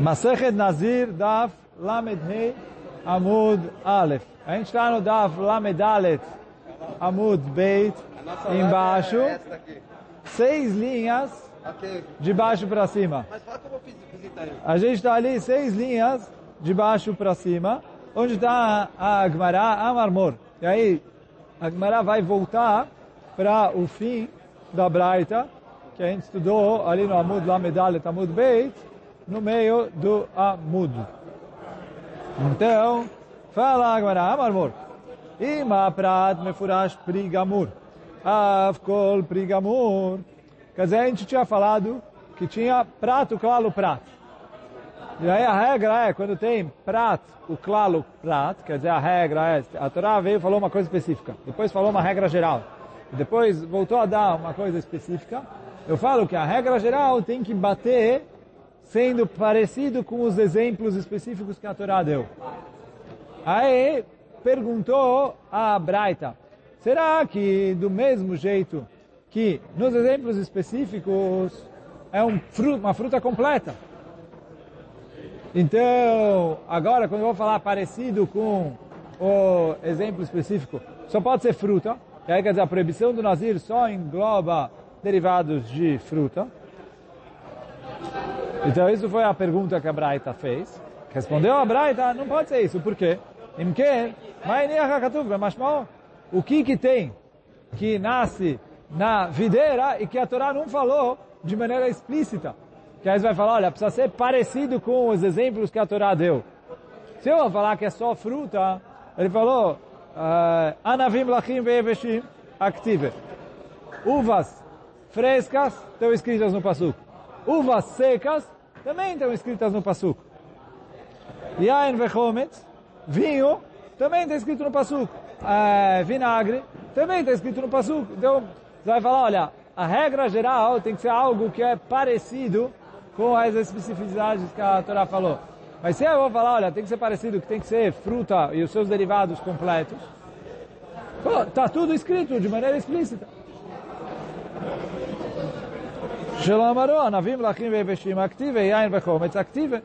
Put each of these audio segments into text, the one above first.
Masechet Nazir Daf Lamed Hei Amud Aleph. A gente está no Daf Lamed Aleph Amud Beit embaixo. Seis linhas de baixo para cima. Mas fala como ele. A gente está ali seis linhas de baixo para cima, onde está a Agmará Amarmor. E aí a Agmará vai voltar para o fim da Braita, que a gente estudou ali no Amud Lamedalet Amud Beit, no meio do Amud. Então, fala Agmará Amarmor. Ima prat mefurash prigamur. Avkol prigamur. Quer dizer, a gente tinha falado que tinha prato, claro, prato. E aí a regra é, quando tem prato, o claro, prato, quer dizer, a regra é, a Torá veio e falou uma coisa específica, depois falou uma regra geral, depois voltou a dar uma coisa específica, eu falo que a regra geral tem que bater sendo parecido com os exemplos específicos que a Torá deu. Aí perguntou a Braita, será que do mesmo jeito que nos exemplos específicos é um fruto, uma fruta completa? Então, agora quando eu vou falar parecido com o exemplo específico, só pode ser fruta, e aí quer dizer, a proibição do Nazir só engloba derivados de fruta. Então isso foi a pergunta que a Braita fez. Respondeu a Braita, não pode ser isso, por quê? O que que tem que nasce na videira e que a Torá não falou de maneira explícita? Que aí você vai falar, olha, precisa ser parecido com os exemplos que a Torá deu. Se eu falar que é só fruta, ele falou, Anavim lachim ve'eveshim active. Uvas frescas estão escritas no pasuk. Uvas secas também estão escritas no pasuk. Yain vechometz, vinho, também está escrito no pasuk. É, vinagre, também está escrito no pasuk. Então, você vai falar, olha, a regra geral tem que ser algo que é parecido com as especificidades que a Torá falou. Mas se eu vou falar, olha, tem que ser parecido, que tem que ser fruta e os seus derivados completos, está tudo escrito de maneira explícita. שלא אמרו, ענבים, לחים ויבשים אקטיבי, יין וחומץ אקטיבי.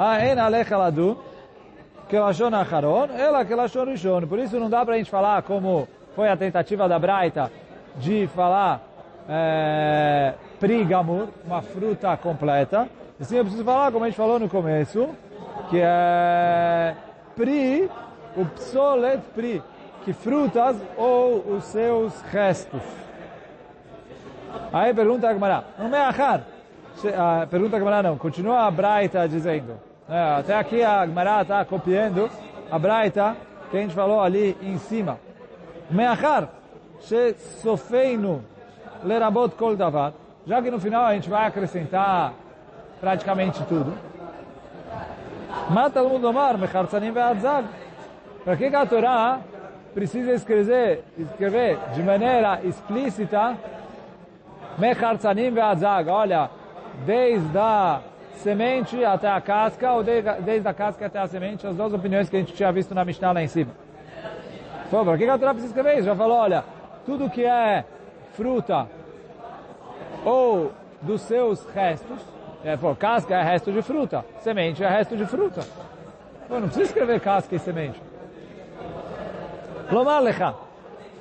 אין עליך לדון כלשון האחרון, אלא כלשון ראשון. Por isso não dá para a gente falar como foi a tentativa da Braita de falar é, prigamur, uma fruta completa. E sim, eu preciso falar, como a gente falou no começo, que é pri, o psolet pri, que frutas ou os seus restos. Aí pergunta a Gemara, não me achar. Pergunta a Gemara não, continua a Braita dizendo. É, até aqui a Gemara está copiando a Braita que a gente falou ali em cima. Meachar, se sofeino lerabot kol davar, já que no final a gente vai acrescentar praticamente tudo. Mata o domar, mechartzanim ve'adzag. Para que a Torá precisa escrever, escrever de maneira explícita mechartzanim ve'adzag, olha, desde a semente até a casca, ou desde a casca até a semente, as duas opiniões que a gente tinha visto na Mishnah lá em cima. Pô, para que a Torá precisa escrever isso? Já falou, olha, tudo que é fruta ou dos seus restos, é, pô, casca é resto de fruta, semente é resto de fruta. Pô, não precisa escrever casca e semente. Lomar lecha.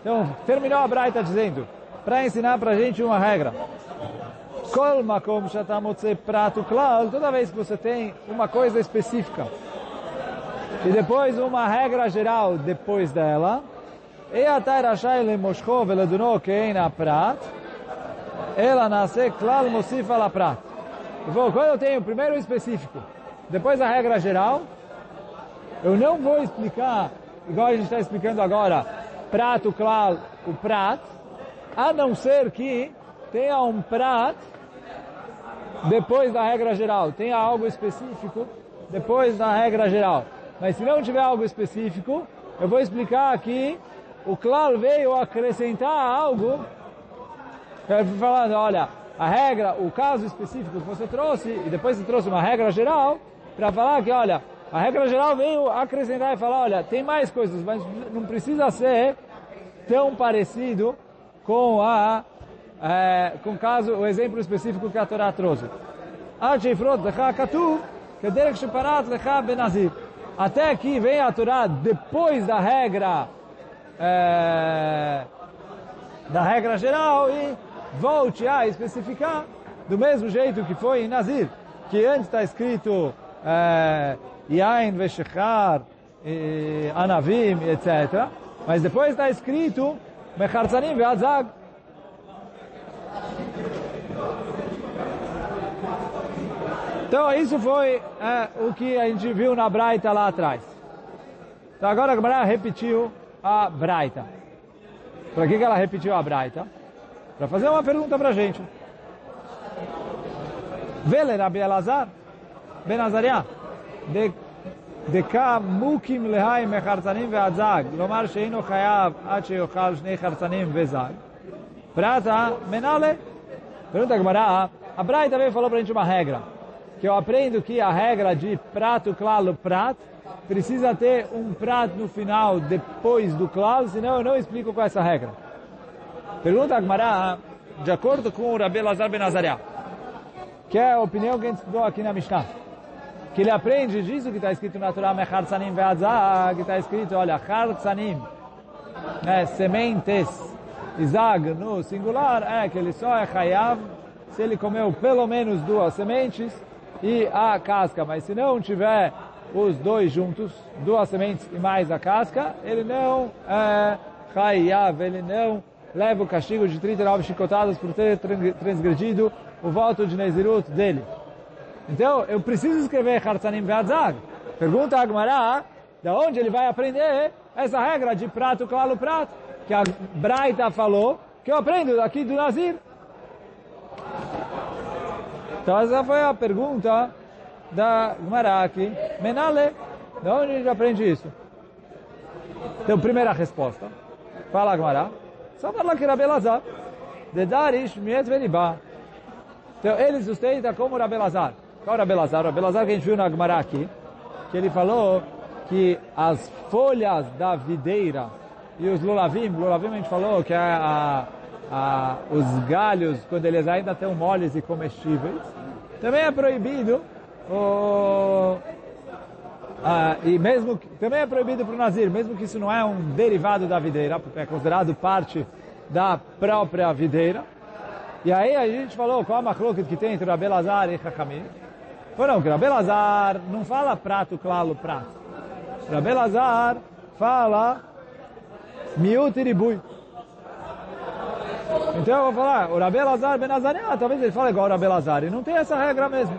Então, terminou a Braita dizendo, para ensinar para a gente uma regra. Kol makom shatamotze prato klal, toda vez que você tem uma coisa específica e depois uma regra geral depois dela, e atai rashai le moshko veleduno keina prat, ela nasce klal mosif ala prat. Quando eu tenho primeiro o específico, depois a regra geral, eu não vou explicar, igual a gente está explicando agora, prato klal, o prat, a não ser que tenha um prat depois da regra geral, tenha algo específico depois da regra geral. Mas se não tiver algo específico, eu vou explicar que o claro veio acrescentar algo, falando, olha, a regra, o caso específico que você trouxe, e depois você trouxe uma regra geral, para falar que, olha, a regra geral veio acrescentar e falar, olha, tem mais coisas, mas não precisa ser tão parecido com a é, com caso, o exemplo específico que a Torá trouxe. Até aqui vem a Torá depois da regra é, da regra geral e volte a especificar do mesmo jeito que foi em Nazir, que antes está escrito é, Yain é, Veshechar, Anavim, etc. Mas depois está escrito Mecharzanim Ve'azag. Então isso foi é, o que a gente viu na Braita lá atrás. Então agora a Gemara repetiu a Braita. Para que, que ela repetiu a Braita? Para fazer uma pergunta para a gente. Vele Rabi Elazar, Ben de דקה מוקים להי מחרצנים והזג, לומר שאינו חייב עד שיאכל שני חרצנים וזג. Prata, menale. Pergunta a Gemara, a Braita também falou para a gente uma regra, que eu aprendo que a regra de prato, claro, prato, precisa ter um prato no final depois do claro, senão eu não explico qual é essa regra. Pergunta a Gemara, de acordo com o Rabi Lazar Ben Azariah, que é a opinião que a gente estudou aqui na Mishnah que ele aprende disso que está escrito na Torá, ve'adzah, que está escrito, olha, Chartzanim, né, sementes, Izag no singular, é que ele só é Hayav se ele comeu pelo menos duas sementes e a casca, mas se não tiver os dois juntos, duas sementes e mais a casca, ele não é Hayav, ele não leva o castigo de 39 chicotadas por ter transgredido o voto de Nezirut dele. Então, eu preciso escrever Hartzanim Ve'adzag. Pergunta a Agmará, da onde ele vai aprender essa regra de prato, claro, prato, que a Braita falou, que eu aprendo daqui do Nazir. Então, essa foi a pergunta da Agmará aqui. Menale, da onde gente aprende isso? Então, primeira resposta. Fala Agmará. Só fala que Rabelazar. De Darish Veribá. Então, ele sustenta como Rabelazar. Qual era Belazar? O Belazar que a gente viu na Gemara aqui, que ele falou que as folhas da videira e os lulavim, lulavim a gente falou que é a, a, os galhos, quando eles ainda estão moles e comestíveis, também é proibido o, ah, e mesmo também é proibido para o Nazir, mesmo que isso não é um derivado da videira, porque é considerado parte da própria videira. E aí a gente falou qual a macloca que tem entre Abelazar e Hakamim. Não, que Rabelazar não fala prato, claro, prato. Rabelazar fala miúdo e ribui. Então eu vou falar, o Rabelazar Benazariah, talvez ele fale igual o Rabelazar. E não tem essa regra mesmo.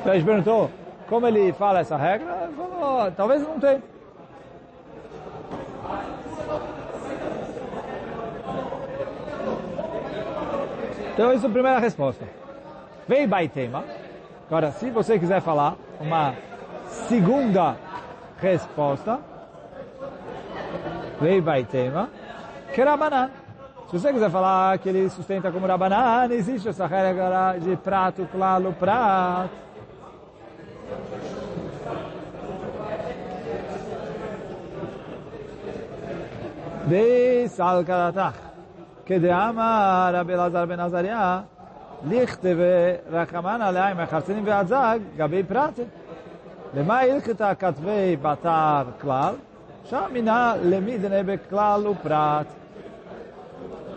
Então a gente perguntou como ele fala essa regra. Ele falou, talvez não tem. Então, isso é a primeira resposta. Vem Baitema. Agora, se você quiser falar uma segunda resposta, Lei vai tema, que Rabanan. Se você quiser falar que ele sustenta como Rabanan, existe essa regra de prato, claro, prato. De Salkadatach, que de Amar Abelazar Ben Azariah, לכתבי רחמן עליה מחרצנים והזג גבי פרט. למה הלכתה כתבי בתר כלל? שם מינה למידנה בכלל ופרט.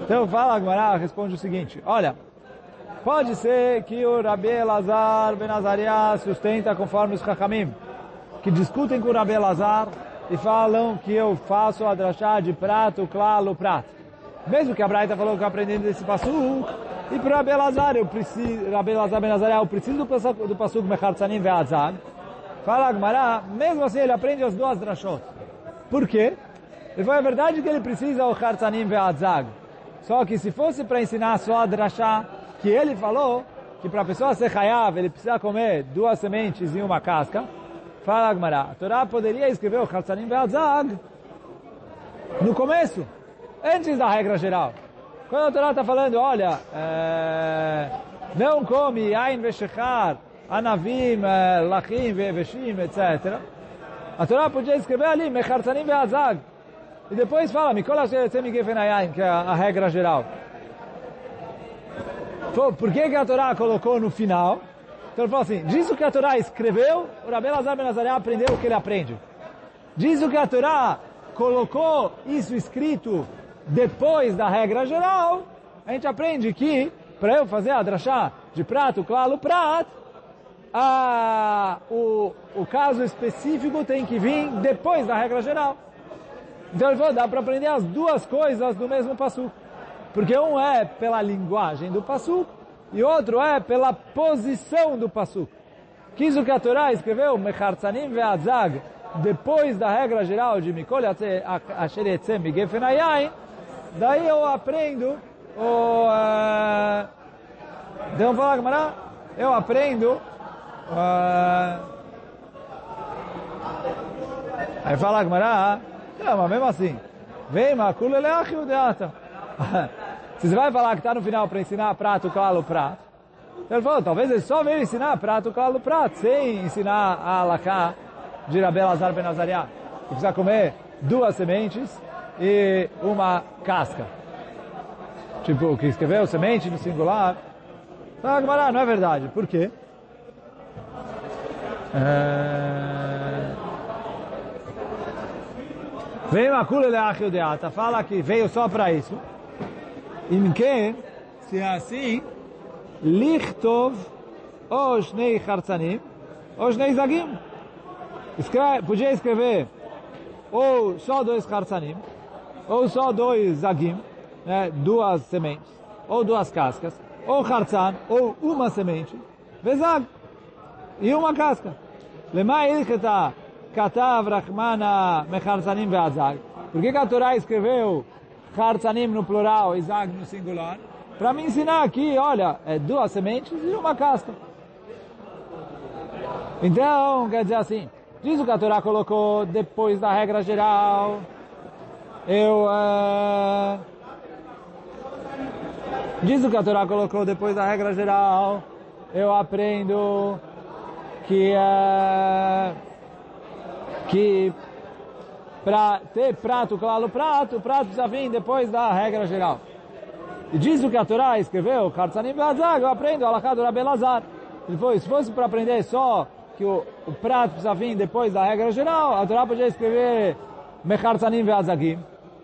Então fala Agmará, responde o seguinte, olha, pode ser que o Rabi Elazar Ben Azariah sustenta conforme os Chachamim, que discutem com o Rabi Elazar e falam que eu faço a drachá de prato, claro, prato. Mesmo que a Braita falou que eu aprendi desse passo, e para Rabi eu preciso, Rabi Elazar eu preciso do, do Pasuk Mechartzanim. Fala Agmará, mesmo assim ele aprende as duas drashot. Por quê? Ele falou, é verdade que ele precisa o Chartzanim Ve'azag. Só que se fosse para ensinar só a drashá, que ele falou, que para a pessoa ser hayav, ele precisa comer duas sementes e uma casca, fala Agmará, a Torá poderia escrever o Chartzanim Ve'azag no começo, antes da regra geral. Quando a Torá está falando, olha, é, não come Ain Veshechar, Anavim, é, Lachim, Veshim, etc. A Torá podia escrever ali, Mechartanim Ve'azag. E depois fala, Mikol Asheretzem Gefenayain, que é a, regra geral. Por que, que a Torá colocou no final? Então ele falou assim, diz o que a Torá escreveu, o Rabbi Lazar Ben aprendeu o que ele aprende. Diz o que a Torá colocou isso escrito depois da regra geral, a gente aprende que, para eu fazer a drachá de prato, claro, prato, a, o, o caso específico tem que vir depois da regra geral. Então ele falou, dá para aprender as duas coisas do mesmo passo. Porque um é pela linguagem do passo e outro é pela posição do passo. Quis o que a Torá escreveu, Mechartzanim ve'adzag, depois da regra geral de Mikol Asher Yetzem Migefen Hayayin, daí eu aprendo o... Uh, então falar, Gamara, eu aprendo uh, aí fala Gamara, não, mas mesmo assim, vem, Makule Leach Yudeata. Se você vai falar que está no final para ensinar prato, claro, prato, ele falou, talvez ele só veio ensinar prato, claro, prato, sem ensinar a alaká de Rabel Azar Ben Azariah, que precisa comer duas sementes e uma casca. Tipo, que escreveu semente no singular. Ah, Gemara, não é verdade. Por quê? É... Veio a Kula Leachio Deata, fala que veio só para isso. Em que, se é assim, Lichtov ou Shnei Chartzanim ou Shnei Zagim. Podia escrever ou só dois Hartzanim, ou só dois Zagim, né, duas sementes, ou duas cascas, ou Hartzan, ou uma semente, Vezag, e uma casca. Lema ilketa katav rachmana mecharzanim ve'azag. Por que a Torá escreveu Hartzanim no plural e Zag no singular? Para me ensinar aqui, olha, é duas sementes e uma casca. Então, quer dizer assim, Diz o que a Torá colocou depois da regra geral. Eu... Uh... Diz o que a Torá colocou depois da regra geral. Eu aprendo que... Uh... Que... Para ter prato, claro, prato, prato precisa vir depois da regra geral. Diz o que a Torá escreveu, Kartsanim Beazag, eu aprendo, Alakad Rabelazar. Ele foi, se fosse para aprender só que o, o prato precisa vir depois da regra geral, a Torá podia escrever Mechartzanim ve'azagim,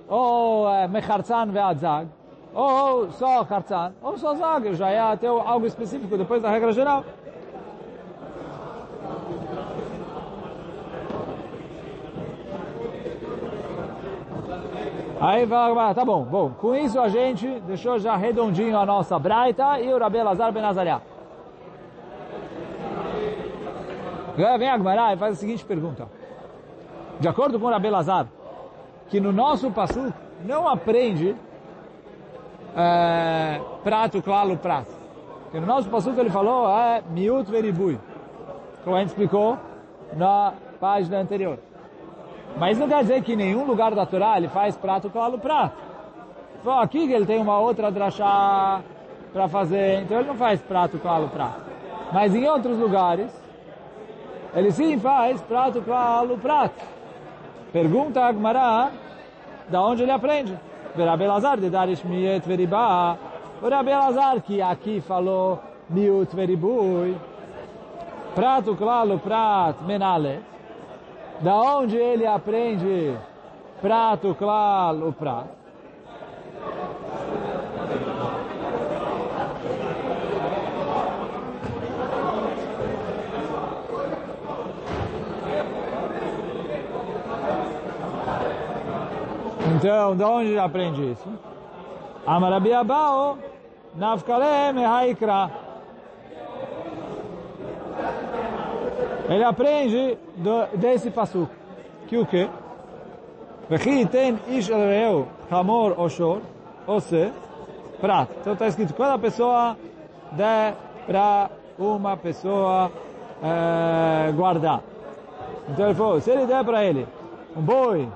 ou é, Mechartzan ve'azag, ou só Hartzan, ou só Zag, já é até algo específico depois da regra geral. Aí fala, tá bom, bom, com isso a gente deixou já redondinho a nossa Braita e o Rabi Lazar. Agora vem a Agmará e faz a seguinte pergunta. De acordo com o Rabi que no nosso passo não aprende é, prato, claro, prato. Que no nosso passo ele falou é miut veribui, como a gente explicou na página anterior. Mas não quer dizer que em nenhum lugar da Torá ele faz prato, claro, prato. Só aqui que ele tem uma outra drachá para fazer, então ele não faz prato, claro, prato. Mas em outros lugares, ele sim faz prato claro prato. Pergunta a Agmará, da onde ele aprende? Rabi Lazar de Darish Miet Veribá. O Rabi Lazar que aqui falou Miut Veribui. Prato claro prato menale. Da onde ele aprende prato claro prato? Então, de onde aprende isso? Amarabiabao, Nafkalem Haikra. Ele aprende do, desse passo. Que o quê? Vechi tem ish reu, hamor oshor, ou se, prato. Então está escrito, quando a pessoa der para uma pessoa é, guardar. Então ele falou, se ele der para ele um boi,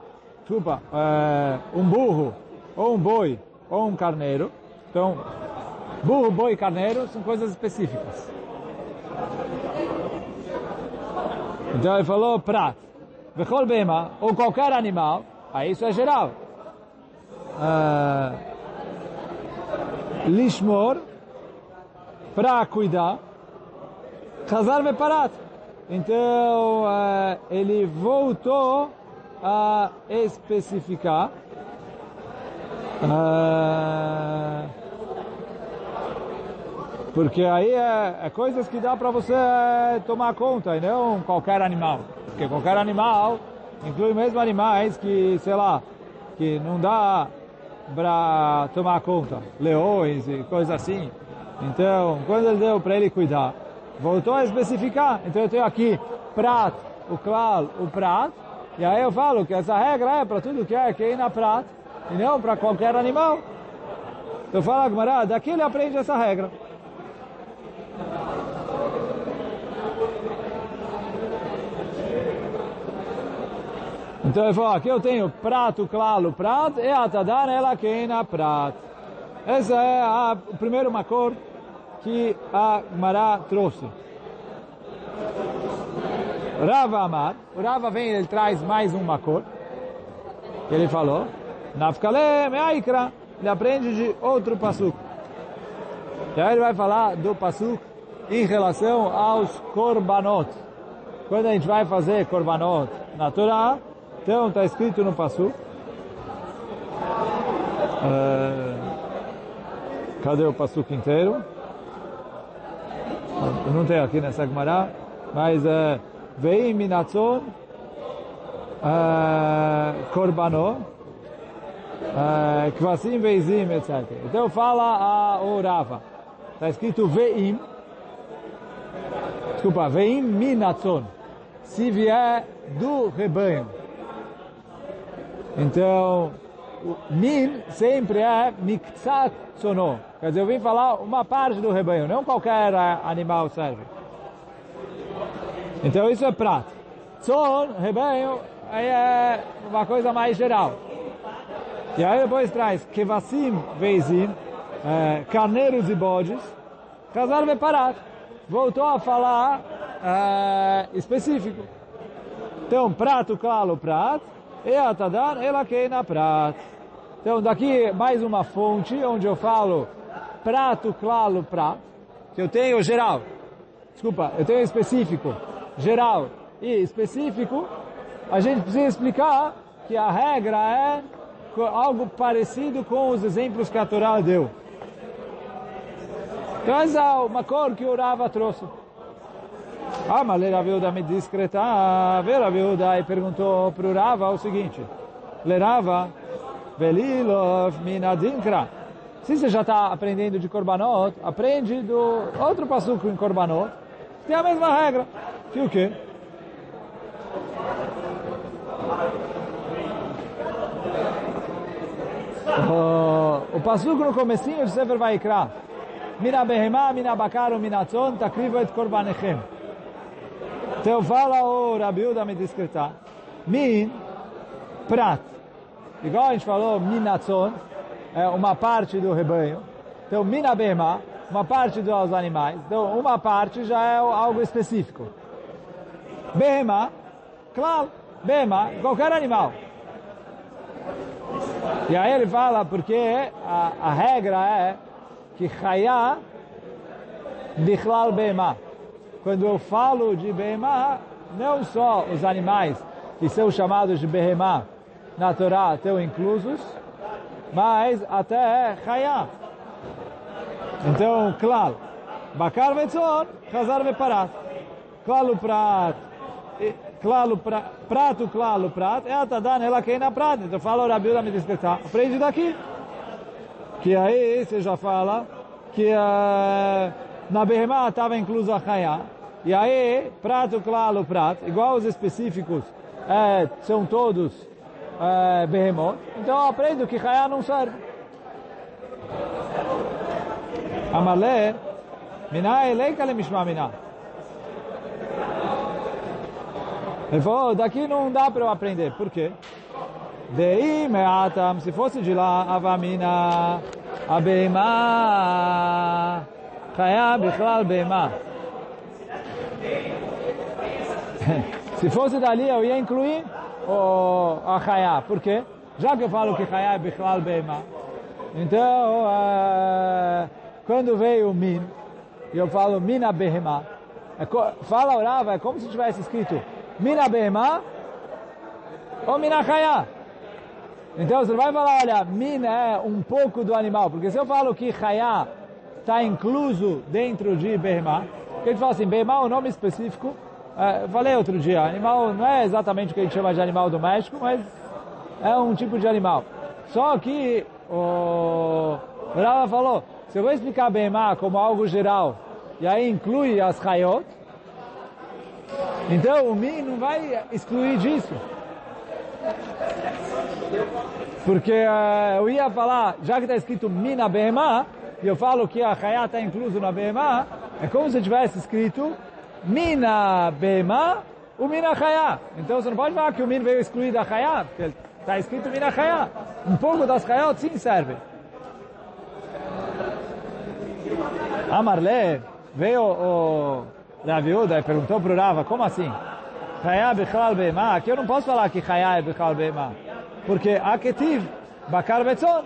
desculpa, é, um burro, ou um boi, ou um carneiro. Então, burro, boi e carneiro são coisas específicas. Então ele falou prat. Bema, ou qualquer animal, aí isso é geral. Uh, lishmor, para cuidar. Chazar Beparat. Então, uh, ele voltou a especificar uh, porque aí é, é, coisas que dá para você tomar conta e não qualquer animal. Porque qualquer animal inclui mesmo animais que, sei lá, que não dá para tomar conta, leões e coisas assim. Então, quando ele deu para ele cuidar, voltou a especificar. Então eu tenho aqui prat, o klal, o prat, e aí eu falo que essa regra é para tudo que é que na prat, e não para qualquer animal. Então fala, Gmará, daqui ele aprende essa regra. Então ele falou, aqui eu tenho prato, claro, prato, e atadan ela queina prato. Esse é a, o primeiro macor que a Mará trouxe. Rava Amar, o Rava vem ele traz mais um macor, que ele falou, Nafkale Meaikra, ele aprende de outro pasuk. E aí ele vai falar do pasuk em relação aos korbanot. Quando a gente vai fazer korbanot na Torá, então está escrito no pasuk, uh, cadê o pasuk inteiro? não tem aqui nessa Gemara, mas uh, Veim minatzon korbanot kvasim veizim, etc. Então fala a orava. Está escrito veim. Desculpa, veim minatzon. Se vier do rebanho. Então, min sempre é miktsat sono. Quer dizer, eu vim falar uma parte do rebanho, não qualquer animal serve. Então isso é prato. Tzon, rebanho, aí é uma coisa mais geral. E aí depois traz kevassim veizim, é, carneiros e bodes, casar parar. Voltou a falar é, específico. Então, prato, claro, prato, e atadan, ela queina prato. Então, daqui mais uma fonte onde eu falo prato, claro, prato, que eu tenho geral. Desculpa, eu tenho específico, geral e específico. A gente precisa explicar que a regra é algo parecido com os exemplos que a Torá deu. Então essa é uma cor que o Rava trouxe. Ah, mas a Raviuda me discreta, a Raviuda e perguntou para o Rava o seguinte, Lerava, Velilov minadinkra. Se você já está aprendendo de Korbanot, aprende do outro passuco em Korbanot, tem a mesma regra. Que o quê? O, o passuco no comecinho de Sefer Vaikra. Mina behemá, mina bakaro, mina tzon, takrivo et korbanechem. Então fala o Rabiuda me discretar. Min, prat. Igual a gente falou, minatzon, é uma parte do rebanho. Então, mina behemá, uma parte dos animais. Então, uma parte já é algo específico. Behemá, claro, behemá, qualquer animal. E aí ele fala porque a, a regra é que Chayá Bichlal Behemá. Quando eu falo de Behemá, não só os animais que são chamados de Behemá na Torá estão inclusos, mas até Chayá. Então, Klal. Bakar Vetzon, Chazar Veparat. Klal Prat, claro, prato, claro, prato, é atadan, ela quem na prata. Então fala o Rabi me despertar. Aprende daqui. Que aí você já fala que uh, na Behemá estava incluso a Chayá. E aí, prato, claro, prato, igual os específicos, é, são todos é, Behemot. Então aprendo que Chayá não serve. Amalé, Minai leika le mishma minah. Ele falou, daqui não dá para eu aprender. Por quê? Dei meatam, se fosse de lá, avamina, abeima, chaya bichlal beima. Se fosse dali, eu ia incluir o, a chaya. Por quê? Já que eu falo que chaya é bichlal beima. Então, uh, quando veio o min, eu falo mina behema. É, fala o Rava, é como se tivesse escrito Mina Behemá ou Mina Chayá. Então você vai falar, olha, Mina é um pouco do animal, porque se eu falo que Chayá está incluso dentro de Behemá, que a gente fala assim, Behemá é um nome específico, é, falei outro dia, animal não é exatamente o que a gente chama de animal doméstico, mas é um tipo de animal. Só que o Rava falou, se eu vou explicar Behemá como algo geral, e aí inclui as Hayot, então o Min não vai excluir disso. Porque uh, eu ia falar, já que está escrito Mina Behemá, e eu falo que a Hayá está incluso na Behemá, é como se tivesse escrito Mina Behemá, o Mina Hayá. Então você não pode falar que o Min veio excluir da Hayá, porque está escrito Mina Hayá. Um pouco das Hayot sim serve. Amarle, veio o Raviuda e perguntou para o Rava, como assim? Chayá Bechal Be'ema, aqui eu não posso falar que Chayá é Bechal Be'ema, porque Aketiv, Bakar Betzon.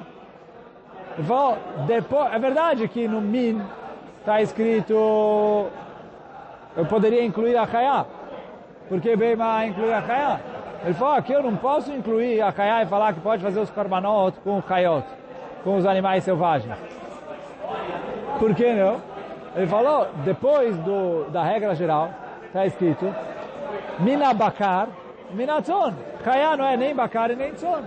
Vou, depois, é verdade que no Min está escrito, eu poderia incluir a Chayá, porque Be'ema inclui a Chayá. Ele falou, aqui eu não posso incluir a Chayá e falar que pode fazer os korbanot com o Chayot, com os animais selvagens. Por que não? Ele falou, depois do, da regra geral, está escrito, Mina bakar, mina tzon. Chayá não é nem bakar e nem tzon.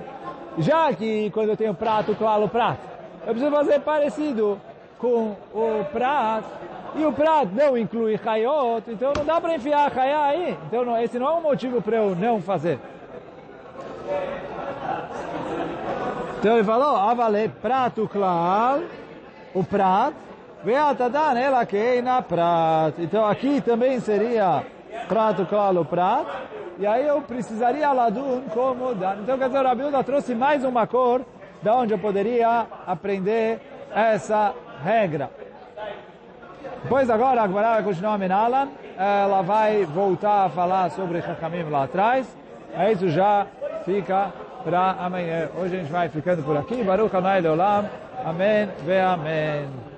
Já que quando eu tenho prato, claro, prato, eu preciso fazer parecido com o prato, e o prato não inclui chayot, então não dá para enfiar chayá aí. Então não, esse não é um motivo para eu não fazer. Então ele falou, avale prato claro, o prato, veatadan ela na prato. Então aqui também seria prato claro prato, e aí eu precisaria ladun como dan. Então quer dizer, o Rabiuda trouxe mais uma cor da onde eu poderia aprender essa regra. Depois agora a Gemara vai continuar a Menalan, ela vai voltar a falar sobre Chachamim lá atrás, isso já fica para amanhã. Hoje a gente vai ficando por aqui. Baruch Hanai Leolam. Amém ve Amém.